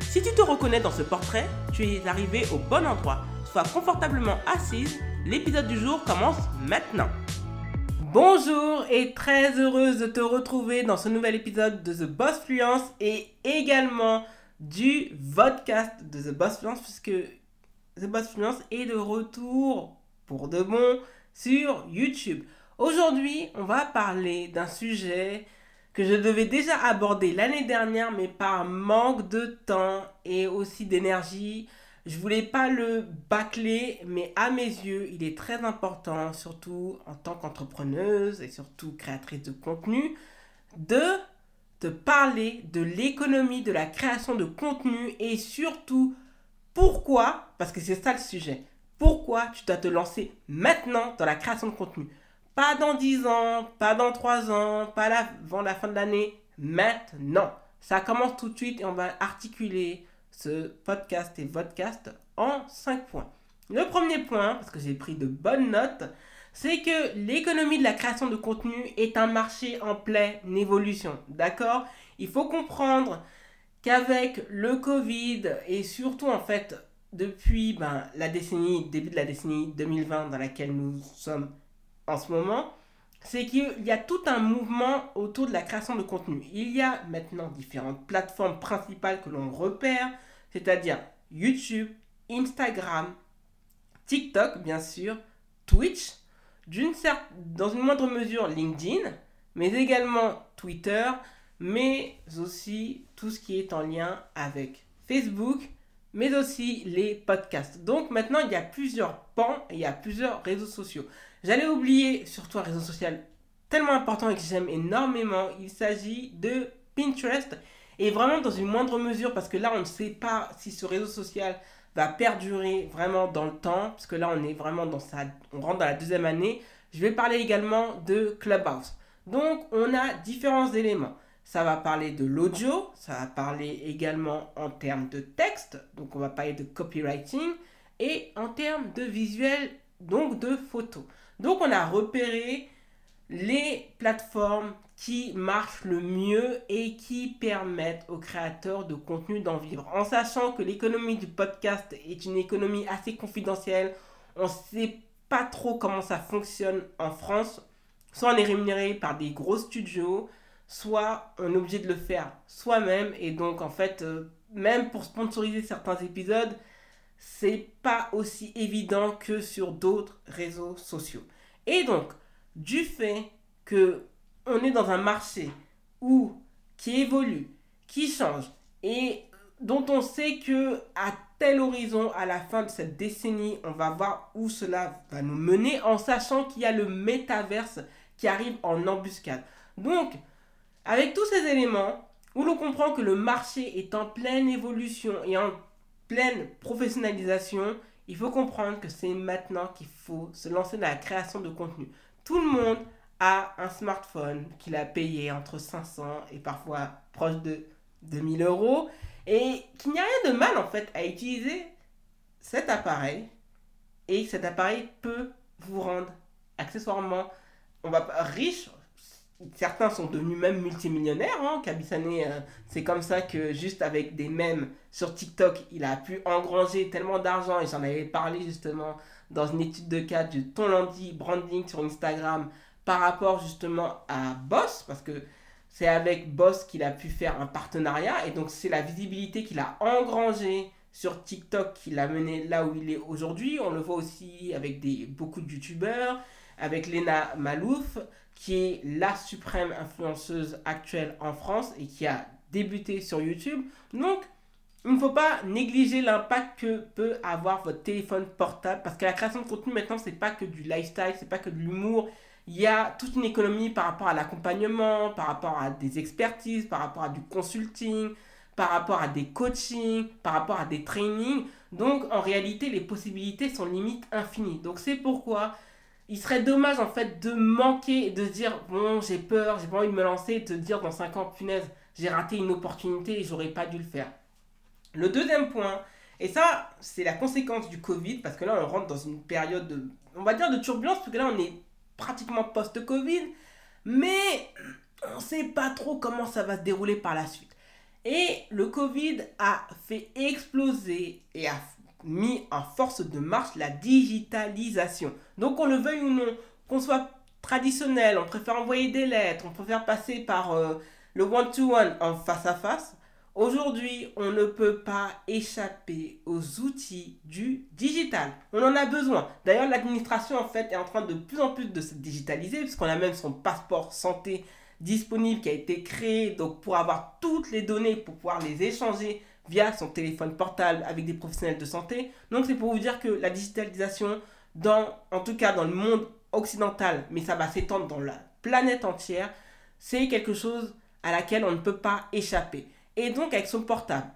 Si tu te reconnais dans ce portrait, tu es arrivé au bon endroit. Sois confortablement assise, l'épisode du jour commence maintenant. Bonjour et très heureuse de te retrouver dans ce nouvel épisode de The Boss Fluence et également du podcast de The Boss Fluence puisque The Boss Fluence est de retour pour de bon sur YouTube. Aujourd'hui, on va parler d'un sujet que je devais déjà aborder l'année dernière, mais par manque de temps et aussi d'énergie, je voulais pas le bâcler, mais à mes yeux, il est très important, surtout en tant qu'entrepreneuse et surtout créatrice de contenu, de te parler de l'économie de la création de contenu et surtout pourquoi, parce que c'est ça le sujet, pourquoi tu dois te lancer maintenant dans la création de contenu? Pas dans 10 ans, pas dans 3 ans, pas avant la fin de l'année, maintenant. Ça commence tout de suite et on va articuler ce podcast et podcast en 5 points. Le premier point, parce que j'ai pris de bonnes notes, c'est que l'économie de la création de contenu est un marché en pleine évolution. D'accord? Il faut comprendre qu'avec le Covid et surtout en fait depuis ben, la décennie, début de la décennie 2020 dans laquelle nous sommes en ce moment, c'est qu'il y a tout un mouvement autour de la création de contenu. Il y a maintenant différentes plateformes principales que l'on repère, c'est-à-dire YouTube, Instagram, TikTok bien sûr, Twitch, d'une dans une moindre mesure LinkedIn, mais également Twitter, mais aussi tout ce qui est en lien avec Facebook, mais aussi les podcasts. Donc maintenant, il y a plusieurs pans et il y a plusieurs réseaux sociaux. J'allais oublier surtout un réseau social tellement important et que j'aime énormément. Il s'agit de Pinterest. Et vraiment dans une moindre mesure, parce que là, on ne sait pas si ce réseau social va perdurer vraiment dans le temps, parce que là, on est vraiment dans sa... On rentre dans la deuxième année. Je vais parler également de Clubhouse. Donc, on a différents éléments. Ça va parler de l'audio, ça va parler également en termes de texte, donc on va parler de copywriting, et en termes de visuel, donc de photos. Donc on a repéré les plateformes qui marchent le mieux et qui permettent aux créateurs de contenu d'en vivre. En sachant que l'économie du podcast est une économie assez confidentielle, on ne sait pas trop comment ça fonctionne en France. Soit on est rémunéré par des gros studios, soit on est obligé de le faire soi-même. Et donc, en fait, euh, même pour sponsoriser certains épisodes, c'est pas aussi évident que sur d'autres réseaux sociaux. Et donc, du fait que on est dans un marché où qui évolue, qui change et dont on sait que à tel horizon, à la fin de cette décennie, on va voir où cela va nous mener en sachant qu'il y a le métaverse qui arrive en embuscade. Avec tous ces éléments, où l'on comprend que le marché est en pleine évolution et en pleine professionnalisation, il faut comprendre que c'est maintenant qu'il faut se lancer dans la création de contenu. Tout le monde a un smartphone qu'il a payé entre 500 et parfois proche de 2000 euros et qu'il n'y a rien de mal en fait à utiliser cet appareil et cet appareil peut vous rendre accessoirement on va riche certains sont devenus même multimillionnaires. Hein. Euh, c'est comme ça que juste avec des mèmes sur TikTok, il a pu engranger tellement d'argent. Et j'en avais parlé justement dans une étude de cas du ton lundi branding sur Instagram par rapport justement à Boss, parce que c'est avec Boss qu'il a pu faire un partenariat. Et donc c'est la visibilité qu'il a engrangée sur TikTok qui l'a mené là où il est aujourd'hui. On le voit aussi avec des, beaucoup de youtubeurs, avec Lena Malouf qui est la suprême influenceuse actuelle en France et qui a débuté sur YouTube. Donc, il ne faut pas négliger l'impact que peut avoir votre téléphone portable parce que la création de contenu maintenant, c'est pas que du lifestyle, c'est pas que de l'humour. Il y a toute une économie par rapport à l'accompagnement, par rapport à des expertises, par rapport à du consulting, par rapport à des coachings, par rapport à des trainings. Donc en réalité, les possibilités sont limite infinies. Donc c'est pourquoi il serait dommage en fait de manquer de se dire bon j'ai peur, j'ai pas envie de me lancer de te dire dans 5 ans punaise j'ai raté une opportunité et j'aurais pas dû le faire. Le deuxième point, et ça c'est la conséquence du Covid parce que là on rentre dans une période de, on va dire de turbulence parce que là on est pratiquement post-Covid mais on sait pas trop comment ça va se dérouler par la suite. Et le Covid a fait exploser et a mis en force de marche la digitalisation. Donc on le veuille ou non, qu'on soit traditionnel, on préfère envoyer des lettres, on préfère passer par euh, le one-to-one en face à face. Aujourd'hui, on ne peut pas échapper aux outils du digital. On en a besoin. D'ailleurs, l'administration en fait est en train de plus en plus de se digitaliser puisqu'on a même son passeport santé disponible qui a été créé donc pour avoir toutes les données pour pouvoir les échanger via son téléphone portable avec des professionnels de santé. Donc c'est pour vous dire que la digitalisation, dans, en tout cas dans le monde occidental, mais ça va s'étendre dans la planète entière, c'est quelque chose à laquelle on ne peut pas échapper. Et donc avec son portable,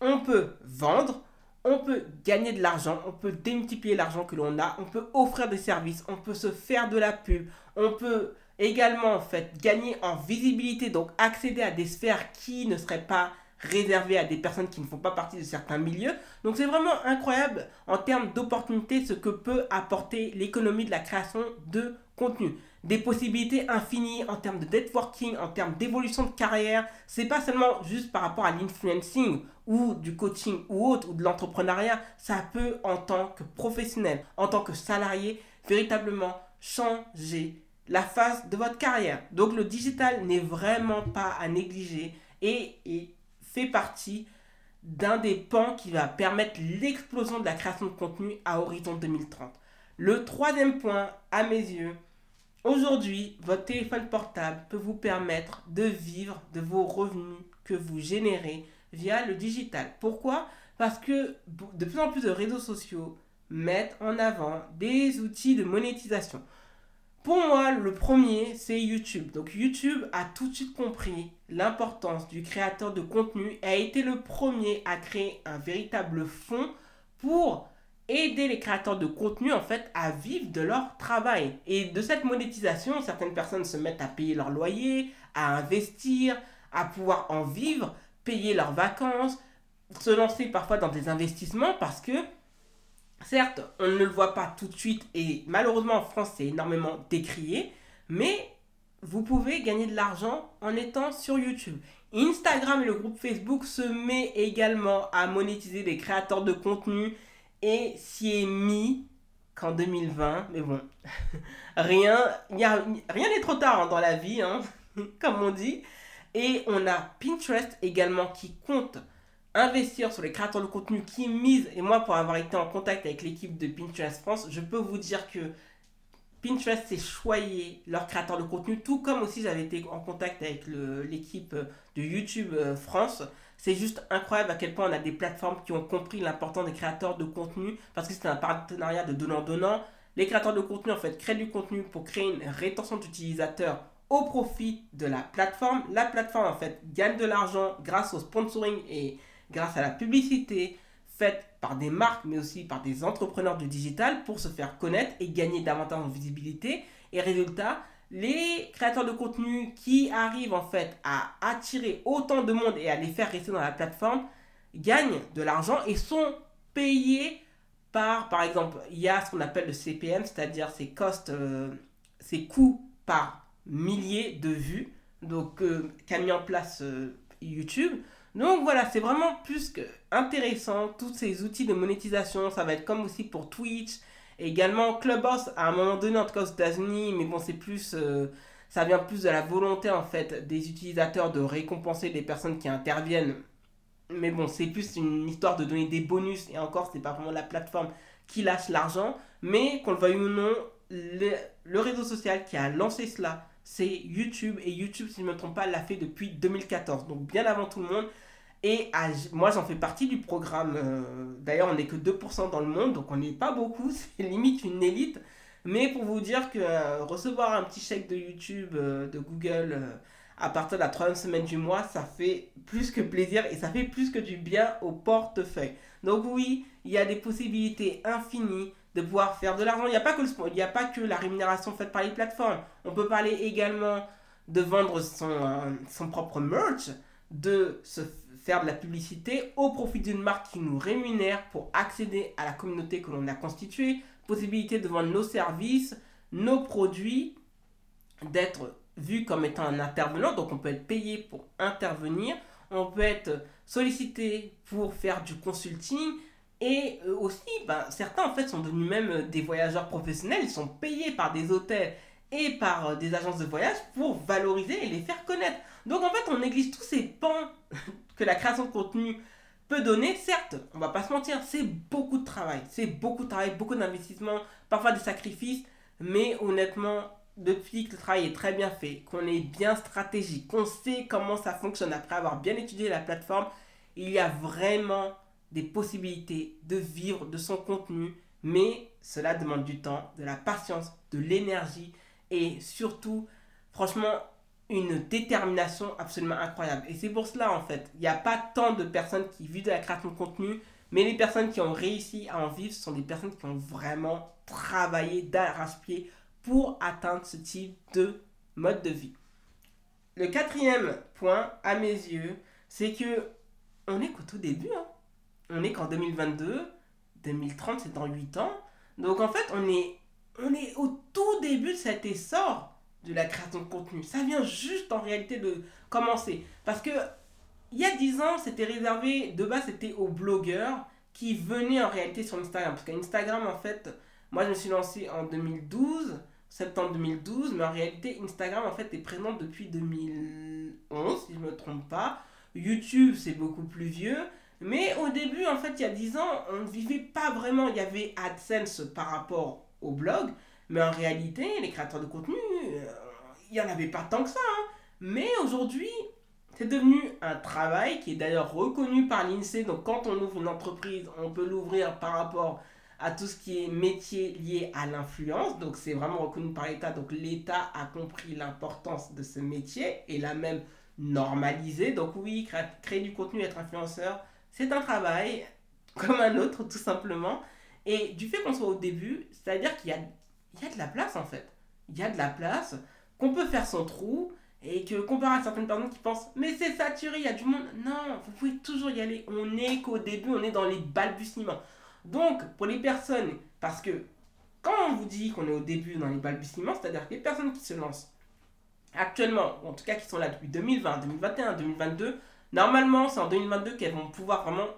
on peut vendre, on peut gagner de l'argent, on peut démultiplier l'argent que l'on a, on peut offrir des services, on peut se faire de la pub, on peut également en fait gagner en visibilité, donc accéder à des sphères qui ne seraient pas réservé à des personnes qui ne font pas partie de certains milieux. Donc c'est vraiment incroyable en termes d'opportunités ce que peut apporter l'économie de la création de contenu. Des possibilités infinies en termes de networking, en termes d'évolution de carrière. C'est pas seulement juste par rapport à l'influencing ou du coaching ou autre ou de l'entrepreneuriat. Ça peut en tant que professionnel, en tant que salarié, véritablement changer la phase de votre carrière. Donc le digital n'est vraiment pas à négliger et, fait partie d'un des pans qui va permettre l'explosion de la création de contenu à horizon 2030. Le troisième point, à mes yeux, aujourd'hui, votre téléphone portable peut vous permettre de vivre de vos revenus que vous générez via le digital. Pourquoi? Parce que de plus en plus de réseaux sociaux mettent en avant des outils de monétisation. Pour moi, le premier, c'est YouTube. Donc YouTube a tout de suite compris l'importance du créateur de contenu et a été le premier à créer un véritable fonds pour aider les créateurs de contenu en fait à vivre de leur travail. Et de cette monétisation, certaines personnes se mettent à payer leur loyer, à investir, à pouvoir en vivre, payer leurs vacances, se lancer parfois dans des investissements parce que Certes, on ne le voit pas tout de suite et malheureusement en France c'est énormément décrié, mais vous pouvez gagner de l'argent en étant sur YouTube. Instagram et le groupe Facebook se met également à monétiser les créateurs de contenu et s'y est mis qu'en 2020, mais bon, rien, n'est trop tard hein, dans la vie, hein, comme on dit. Et on a Pinterest également qui compte investir sur les créateurs de contenu qui misent, et moi pour avoir été en contact avec l'équipe de Pinterest France, je peux vous dire que Pinterest s'est choyé leurs créateurs de contenu, tout comme aussi j'avais été en contact avec l'équipe de YouTube euh, France. C'est juste incroyable à quel point on a des plateformes qui ont compris l'importance des créateurs de contenu, parce que c'est un partenariat de donnant-donnant. Les créateurs de contenu en fait créent du contenu pour créer une rétention d'utilisateurs au profit de la plateforme. La plateforme en fait gagne de l'argent grâce au sponsoring et grâce à la publicité faite par des marques, mais aussi par des entrepreneurs du digital pour se faire connaître et gagner davantage en visibilité. Et résultat, les créateurs de contenu qui arrivent en fait à attirer autant de monde et à les faire rester dans la plateforme gagnent de l'argent et sont payés par, par exemple, il y a ce qu'on appelle le CPM, c'est-à-dire ces costs, euh, coûts par milliers de vues, donc euh, qu'a mis en place euh, YouTube. Donc voilà, c'est vraiment plus que intéressant. Tous ces outils de monétisation, ça va être comme aussi pour Twitch. également Clubhouse, à un moment donné, en tout cas aux États-Unis, mais bon, c'est plus. Euh, ça vient plus de la volonté en fait des utilisateurs de récompenser les personnes qui interviennent. Mais bon, c'est plus une histoire de donner des bonus. Et encore, c'est pas vraiment la plateforme qui lâche l'argent. Mais qu'on le veuille ou non, le réseau social qui a lancé cela, c'est YouTube. Et YouTube, si je ne me trompe pas, l'a fait depuis 2014. Donc bien avant tout le monde. Et moi, j'en fais partie du programme. Euh, d'ailleurs, on n'est que 2% dans le monde, donc on n'est pas beaucoup. C'est limite une élite. Mais pour vous dire que euh, recevoir un petit chèque de YouTube, euh, de Google, à partir de la troisième semaine du mois, ça fait plus que plaisir et ça fait plus que du bien au portefeuille. Donc oui, il y a des possibilités infinies de pouvoir faire de l'argent. Il n'y a, pas que a pas que la rémunération faite par les plateformes. On peut parler également de vendre son, son propre merch, de se faire de la publicité au profit d'une marque qui nous rémunère pour accéder à la communauté que l'on a constituée, possibilité de vendre nos services, nos produits, d'être vu comme étant un intervenant, donc on peut être payé pour intervenir, on peut être sollicité pour faire du consulting, et euh, aussi, ben, certains en fait sont devenus même des voyageurs professionnels, ils sont payés par des hôtels et par euh, des agences de voyage pour valoriser et les faire connaître. Donc en fait, on néglige tous ces pans que la création de contenu peut donner. Certes, on va pas se mentir, c'est beaucoup de travail, c'est beaucoup de travail, beaucoup d'investissement, parfois des sacrifices, mais honnêtement, depuis que le travail est très bien fait, qu'on est bien stratégique, qu'on sait comment ça fonctionne après avoir bien étudié la plateforme, il y a vraiment des possibilités de vivre de son contenu, mais cela demande du temps, de la patience, de l'énergie et surtout, franchement, une détermination absolument incroyable. Et c'est pour cela, en fait, il n'y a pas tant de personnes qui vivent de la création de contenu, mais les personnes qui ont réussi à en vivre sont des personnes qui ont vraiment travaillé d'arrache-pied pour atteindre ce type de mode de vie. Le quatrième point, à mes yeux, c'est que on est qu'au tout début. Hein on est qu'en 2022, 2030 c'est dans 8 ans. Donc en fait, on est, on est au tout début de cet essor de la création de contenu. Ça vient juste en réalité de commencer. Parce que il y a 10 ans, c'était réservé, de base c'était aux blogueurs qui venaient en réalité sur Instagram. Parce qu'Instagram, en fait, moi je me suis lancé en 2012, septembre 2012, mais en réalité, Instagram, en fait, est présent depuis 2011, si je ne me trompe pas. YouTube, c'est beaucoup plus vieux. Mais au début, en fait, il y a 10 ans, on ne vivait pas vraiment. Il y avait AdSense par rapport au blog. Mais en réalité, les créateurs de contenu, euh, il n'y en avait pas tant que ça. Hein. Mais aujourd'hui, c'est devenu un travail qui est d'ailleurs reconnu par l'INSEE. Donc quand on ouvre une entreprise, on peut l'ouvrir par rapport à tout ce qui est métier lié à l'influence. Donc c'est vraiment reconnu par l'État. Donc l'État a compris l'importance de ce métier et l'a même normalisé. Donc oui, créer du contenu, être influenceur, c'est un travail comme un autre, tout simplement. Et du fait qu'on soit au début, c'est-à-dire qu'il y a, y a de la place en fait. Il y a de la place, qu'on peut faire son trou, et que comparé à certaines personnes qui pensent mais c'est saturé, il y a du monde. Non, vous pouvez toujours y aller. On est qu'au début, on est dans les balbutiements. Donc, pour les personnes, parce que quand on vous dit qu'on est au début dans les balbutiements, c'est-à-dire que les personnes qui se lancent actuellement, ou en tout cas qui sont là depuis 2020, 2021, 2022, Normalement, c'est en 2022 qu'elles vont pouvoir vraiment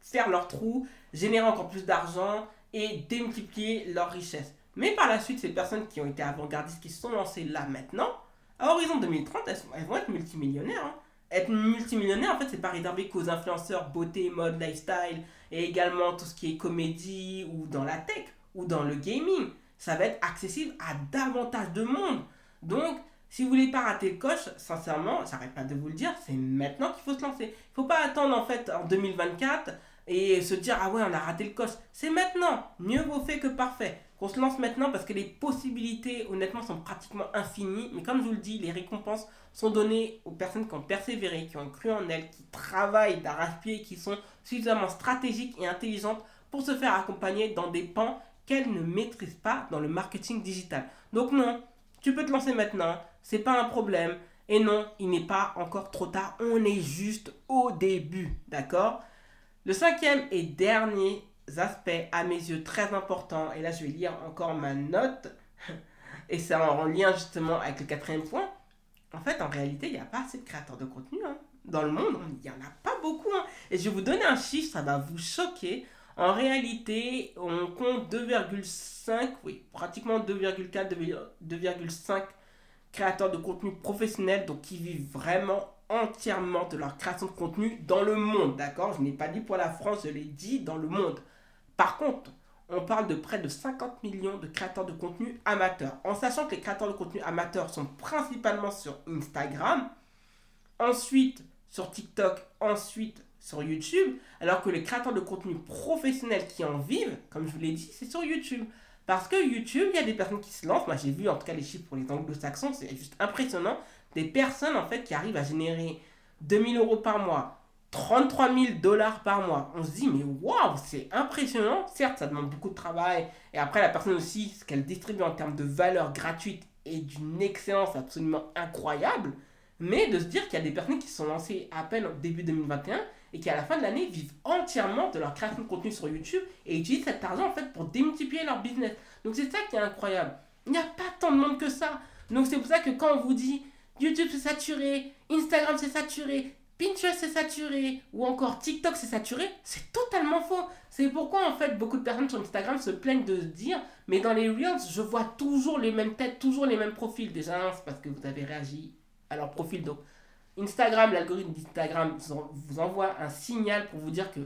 faire leur trou, générer encore plus d'argent et démultiplier leur richesse. Mais par la suite, ces personnes qui ont été avant-gardistes, qui se sont lancées là maintenant, à horizon 2030, elles, vont être multimillionnaires. Hein. Être multimillionnaire, en fait, c'est pas réservé qu'aux influenceurs beauté, mode, lifestyle, et également tout ce qui est comédie ou dans la tech ou dans le gaming. Ça va être accessible à davantage de monde. Donc, si vous voulez pas rater le coche, sincèrement, j'arrête pas de vous le dire, c'est maintenant qu'il faut se lancer. Il faut pas attendre en fait en 2024 et se dire ah ouais on a raté le coche. C'est maintenant. Mieux vaut fait que parfait. Qu'on se lance maintenant parce que les possibilités honnêtement sont pratiquement infinies. Mais comme je vous le dis, les récompenses sont données aux personnes qui ont persévéré, qui ont cru en elles, qui travaillent d'arrache-pied, qui sont suffisamment stratégiques et intelligentes pour se faire accompagner dans des pans qu'elles ne maîtrisent pas dans le marketing digital. Donc non, tu peux te lancer maintenant c'est pas un problème. Et non, il n'est pas encore trop tard. On est juste au début, d'accord? Le cinquième et dernier aspect, à mes yeux, très important, et là je vais lire encore ma note, et c'est en lien justement avec le quatrième point. En fait, en réalité, il n'y a pas assez de créateurs de contenu. Hein. Dans le monde, il n'y en a pas beaucoup. Hein. Et je vais vous donner un chiffre, ça va vous choquer. En réalité, on compte 2,5, oui, pratiquement 2,4, 2,5 créateurs de contenu professionnels, donc qui vivent vraiment entièrement de leur création de contenu dans le monde, d'accord? Je n'ai pas dit pour la France, je l'ai dit dans le monde. Par contre, on parle de près de 50 millions de créateurs de contenu amateurs. En sachant que les créateurs de contenu amateurs sont principalement sur Instagram, ensuite sur TikTok, ensuite sur YouTube, alors que les créateurs de contenu professionnels qui en vivent, comme je vous l'ai dit, c'est sur YouTube. Parce que YouTube, il y a des personnes qui se lancent. Moi, j'ai vu en tout cas les chiffres pour les anglo-saxons, c'est juste impressionnant. Des personnes en fait qui arrivent à générer 2000 euros par mois, 33 000 dollars par mois. On se dit, mais waouh, c'est impressionnant. Certes, ça demande beaucoup de travail. Et après, la personne aussi, ce qu'elle distribue en termes de valeur gratuite est d'une excellence absolument incroyable. Mais de se dire qu'il y a des personnes qui sont lancées à peine au début 2021 et qui à la fin de l'année vivent entièrement de leur création de contenu sur YouTube et utilisent cet argent en fait pour démultiplier leur business. Donc c'est ça qui est incroyable. Il n'y a pas tant de monde que ça. Donc c'est pour ça que quand on vous dit YouTube c'est saturé, Instagram c'est saturé, Pinterest c'est saturé ou encore TikTok c'est saturé, c'est totalement faux. C'est pourquoi en fait beaucoup de personnes sur Instagram se plaignent de se dire mais dans les Reels je vois toujours les mêmes têtes, toujours les mêmes profils. Déjà c'est parce que vous avez réagi à leur profil. Donc Instagram, l'algorithme d'Instagram vous envoie un signal pour vous dire que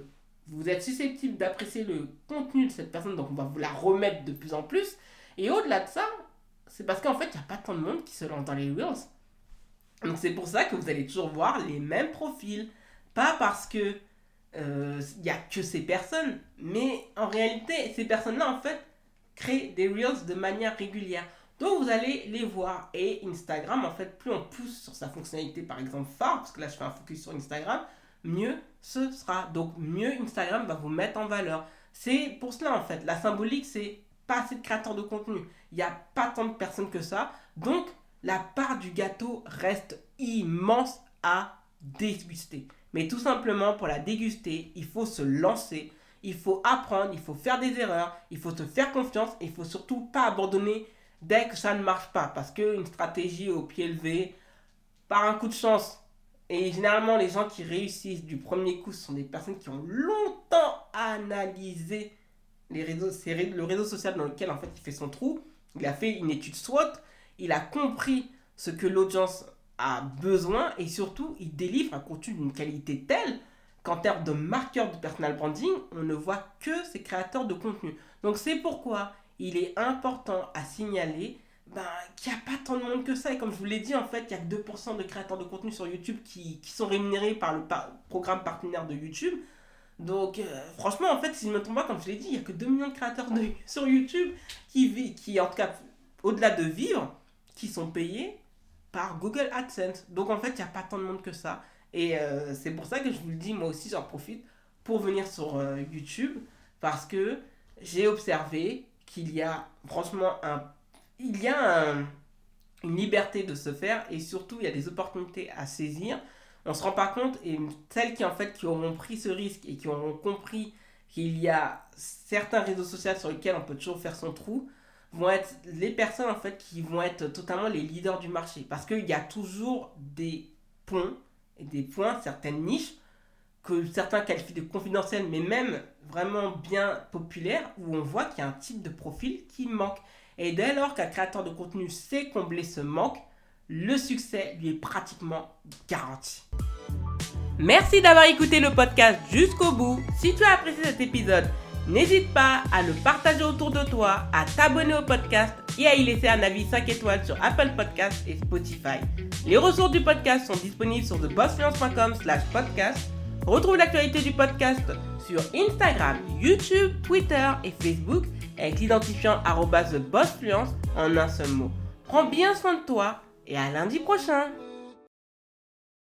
vous êtes susceptible d'apprécier le contenu de cette personne, donc on va vous la remettre de plus en plus. Et au-delà de ça, c'est parce qu'en fait, il n'y a pas tant de monde qui se lance dans les Reels. Donc c'est pour ça que vous allez toujours voir les mêmes profils. Pas parce que il euh, n'y a que ces personnes, mais en réalité, ces personnes-là, en fait, créent des Reels de manière régulière. Donc vous allez les voir. Et Instagram, en fait, plus on pousse sur sa fonctionnalité, par exemple, phare, parce que là je fais un focus sur Instagram, mieux ce sera. Donc mieux Instagram va vous mettre en valeur. C'est pour cela, en fait, la symbolique, c'est pas assez de créateurs de contenu. Il n'y a pas tant de personnes que ça. Donc la part du gâteau reste immense à déguster. Mais tout simplement, pour la déguster, il faut se lancer. Il faut apprendre, il faut faire des erreurs, il faut se faire confiance, il faut surtout pas abandonner dès que ça ne marche pas. Parce qu'une stratégie au pied levé, par un coup de chance, et généralement les gens qui réussissent du premier coup, sont des personnes qui ont longtemps analysé les réseaux, le réseau social dans lequel en fait il fait son trou. Il a fait une étude SWOT, il a compris ce que l'audience a besoin et surtout il délivre un contenu d'une qualité telle qu'en termes de marqueur de personal branding, on ne voit que ces créateurs de contenu. Donc c'est pourquoi il est important à signaler ben, qu'il n'y a pas tant de monde que ça. Et comme je vous l'ai dit, en fait, il n'y a que 2% de créateurs de contenu sur YouTube qui, sont rémunérés par le programme partenaire de YouTube. Donc, euh, franchement, en fait, si je me trompe pas, comme je l'ai dit, il n'y a que 2 millions de créateurs sur YouTube qui, vivent, qui, en tout cas, au-delà de vivre, qui sont payés par Google AdSense. Donc, en fait, il n'y a pas tant de monde que ça. Et euh, c'est pour ça que je vous le dis, moi aussi, j'en profite pour venir sur euh, YouTube. Parce que j'ai observé qu'il y a franchement un, il y a une liberté de se faire et surtout il y a des opportunités à saisir. On se rend pas compte et celles qui en fait qui auront pris ce risque et qui auront compris qu'il y a certains réseaux sociaux sur lesquels on peut toujours faire son trou vont être les personnes en fait qui vont être totalement les leaders du marché parce qu'il y a toujours des ponts et des points, certaines niches que certains qualifient de confidentielles, mais même vraiment bien populaires, où on voit qu'il y a un type de profil qui manque. Et dès lors qu'un créateur de contenu sait combler ce manque, le succès lui est pratiquement garanti. Merci d'avoir écouté le podcast jusqu'au bout. Si tu as apprécié cet épisode, n'hésite pas à le partager autour de toi, à t'abonner au podcast et à y laisser un avis 5 étoiles sur Apple Podcasts et Spotify. Les ressources du podcast sont disponibles sur thebossfluence.com slash podcast Retrouve l'actualité du podcast sur Instagram, YouTube, Twitter et Facebook avec l'identifiant TheBossFluence en un seul mot. Prends bien soin de toi et à lundi prochain